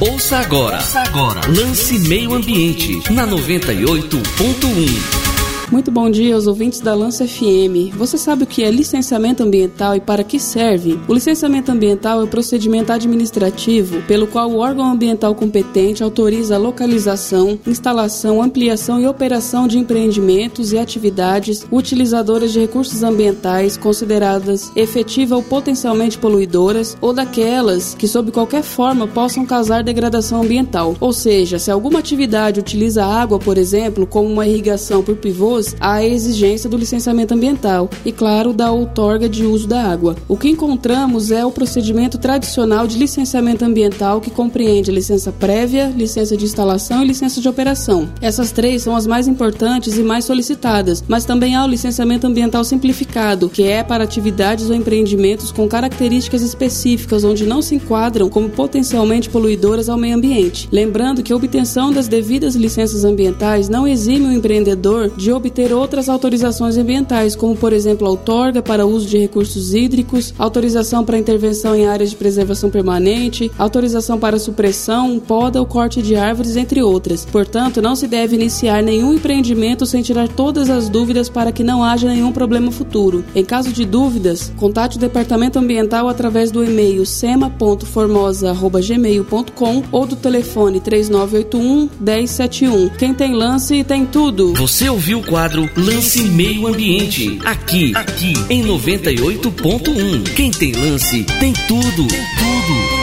Ouça agora. Ouça agora. Lance Meio Ambiente na 98.1. Muito bom dia aos ouvintes da Lança FM. Você sabe o que é licenciamento ambiental e para que serve? O licenciamento ambiental é o procedimento administrativo pelo qual o órgão ambiental competente autoriza a localização, instalação, ampliação e operação de empreendimentos e atividades utilizadoras de recursos ambientais consideradas efetiva ou potencialmente poluidoras ou daquelas que, sob qualquer forma, possam causar degradação ambiental. Ou seja, se alguma atividade utiliza água, por exemplo, como uma irrigação por pivôs, à exigência do licenciamento ambiental e, claro, da outorga de uso da água. O que encontramos é o procedimento tradicional de licenciamento ambiental que compreende a licença prévia, licença de instalação e licença de operação. Essas três são as mais importantes e mais solicitadas, mas também há o licenciamento ambiental simplificado, que é para atividades ou empreendimentos com características específicas onde não se enquadram como potencialmente poluidoras ao meio ambiente. Lembrando que a obtenção das devidas licenças ambientais não exime o empreendedor de obter obter outras autorizações ambientais, como por exemplo a outorga para uso de recursos hídricos, autorização para intervenção em áreas de preservação permanente, autorização para supressão, poda ou corte de árvores, entre outras. Portanto, não se deve iniciar nenhum empreendimento sem tirar todas as dúvidas para que não haja nenhum problema futuro. Em caso de dúvidas, contate o Departamento Ambiental através do e-mail sema.formosa.gmail.com ou do telefone 3981 1071. Quem tem lance tem tudo. Você ouviu o quadro Lance Meio Ambiente, aqui, aqui em 98.1. Quem tem lance tem tudo. Tem tudo.